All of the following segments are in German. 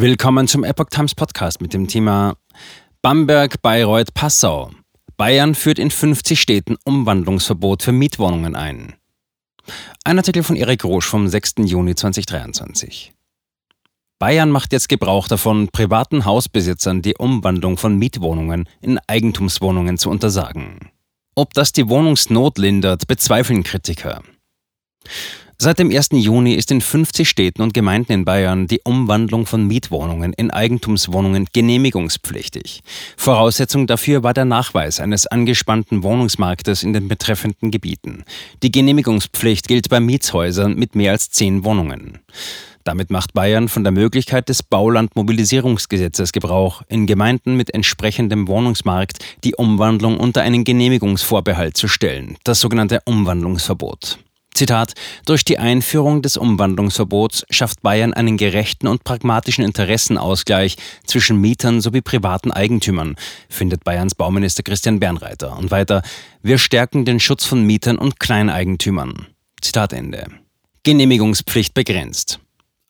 Willkommen zum Epoch Times Podcast mit dem Thema Bamberg, Bayreuth, Passau. Bayern führt in 50 Städten Umwandlungsverbot für Mietwohnungen ein. Ein Artikel von Erik Rosch vom 6. Juni 2023. Bayern macht jetzt Gebrauch davon, privaten Hausbesitzern die Umwandlung von Mietwohnungen in Eigentumswohnungen zu untersagen. Ob das die Wohnungsnot lindert, bezweifeln Kritiker. Seit dem 1. Juni ist in 50 Städten und Gemeinden in Bayern die Umwandlung von Mietwohnungen in Eigentumswohnungen genehmigungspflichtig. Voraussetzung dafür war der Nachweis eines angespannten Wohnungsmarktes in den betreffenden Gebieten. Die Genehmigungspflicht gilt bei Mietshäusern mit mehr als zehn Wohnungen. Damit macht Bayern von der Möglichkeit des Baulandmobilisierungsgesetzes Gebrauch, in Gemeinden mit entsprechendem Wohnungsmarkt die Umwandlung unter einen Genehmigungsvorbehalt zu stellen, das sogenannte Umwandlungsverbot. Zitat, durch die Einführung des Umwandlungsverbots schafft Bayern einen gerechten und pragmatischen Interessenausgleich zwischen Mietern sowie privaten Eigentümern, findet Bayerns Bauminister Christian Bernreiter. Und weiter, wir stärken den Schutz von Mietern und Kleineigentümern. Zitat Ende. Genehmigungspflicht begrenzt.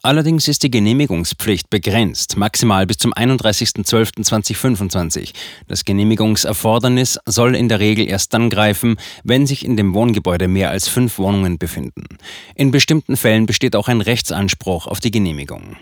Allerdings ist die Genehmigungspflicht begrenzt, maximal bis zum 31.12.2025. Das Genehmigungserfordernis soll in der Regel erst dann greifen, wenn sich in dem Wohngebäude mehr als fünf Wohnungen befinden. In bestimmten Fällen besteht auch ein Rechtsanspruch auf die Genehmigung.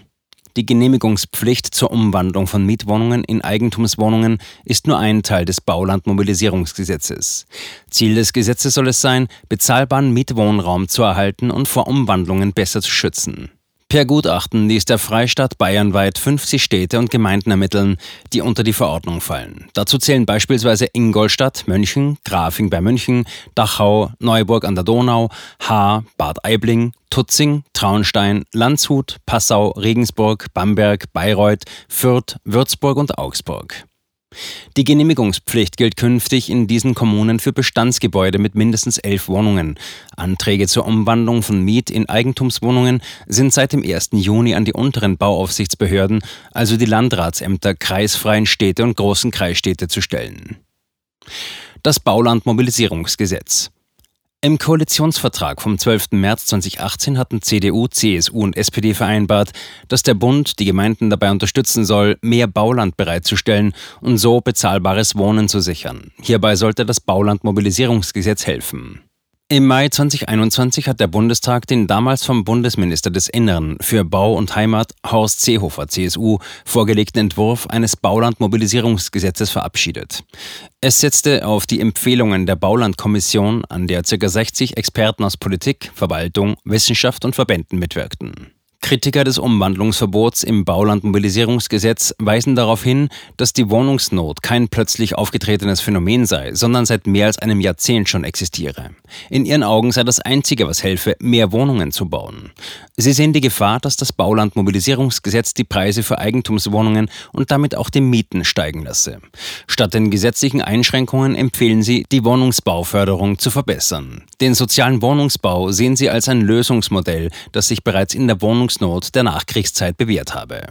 Die Genehmigungspflicht zur Umwandlung von Mietwohnungen in Eigentumswohnungen ist nur ein Teil des Baulandmobilisierungsgesetzes. Ziel des Gesetzes soll es sein, bezahlbaren Mietwohnraum zu erhalten und vor Umwandlungen besser zu schützen. Per Gutachten ließ der Freistaat bayernweit 50 Städte und Gemeinden ermitteln, die unter die Verordnung fallen. Dazu zählen beispielsweise Ingolstadt, München, Grafing bei München, Dachau, Neuburg an der Donau, Haar, Bad Aibling, Tutzing, Traunstein, Landshut, Passau, Regensburg, Bamberg, Bayreuth, Fürth, Würzburg und Augsburg. Die Genehmigungspflicht gilt künftig in diesen Kommunen für Bestandsgebäude mit mindestens elf Wohnungen. Anträge zur Umwandlung von Miet- in Eigentumswohnungen sind seit dem 1. Juni an die unteren Bauaufsichtsbehörden, also die Landratsämter kreisfreien Städte und großen Kreisstädte zu stellen. Das Baulandmobilisierungsgesetz. Im Koalitionsvertrag vom 12. März 2018 hatten CDU, CSU und SPD vereinbart, dass der Bund die Gemeinden dabei unterstützen soll, mehr Bauland bereitzustellen und so bezahlbares Wohnen zu sichern. Hierbei sollte das Baulandmobilisierungsgesetz helfen. Im Mai 2021 hat der Bundestag den damals vom Bundesminister des Innern für Bau und Heimat Horst Seehofer CSU vorgelegten Entwurf eines Baulandmobilisierungsgesetzes verabschiedet. Es setzte auf die Empfehlungen der Baulandkommission, an der ca. 60 Experten aus Politik, Verwaltung, Wissenschaft und Verbänden mitwirkten. Kritiker des Umwandlungsverbots im Baulandmobilisierungsgesetz weisen darauf hin, dass die Wohnungsnot kein plötzlich aufgetretenes Phänomen sei, sondern seit mehr als einem Jahrzehnt schon existiere. In ihren Augen sei das Einzige, was helfe, mehr Wohnungen zu bauen. Sie sehen die Gefahr, dass das Baulandmobilisierungsgesetz die Preise für Eigentumswohnungen und damit auch die Mieten steigen lasse. Statt den gesetzlichen Einschränkungen empfehlen sie, die Wohnungsbauförderung zu verbessern. Den sozialen Wohnungsbau sehen sie als ein Lösungsmodell, das sich bereits in der Wohnungs Wohnungsnot der Nachkriegszeit bewährt habe.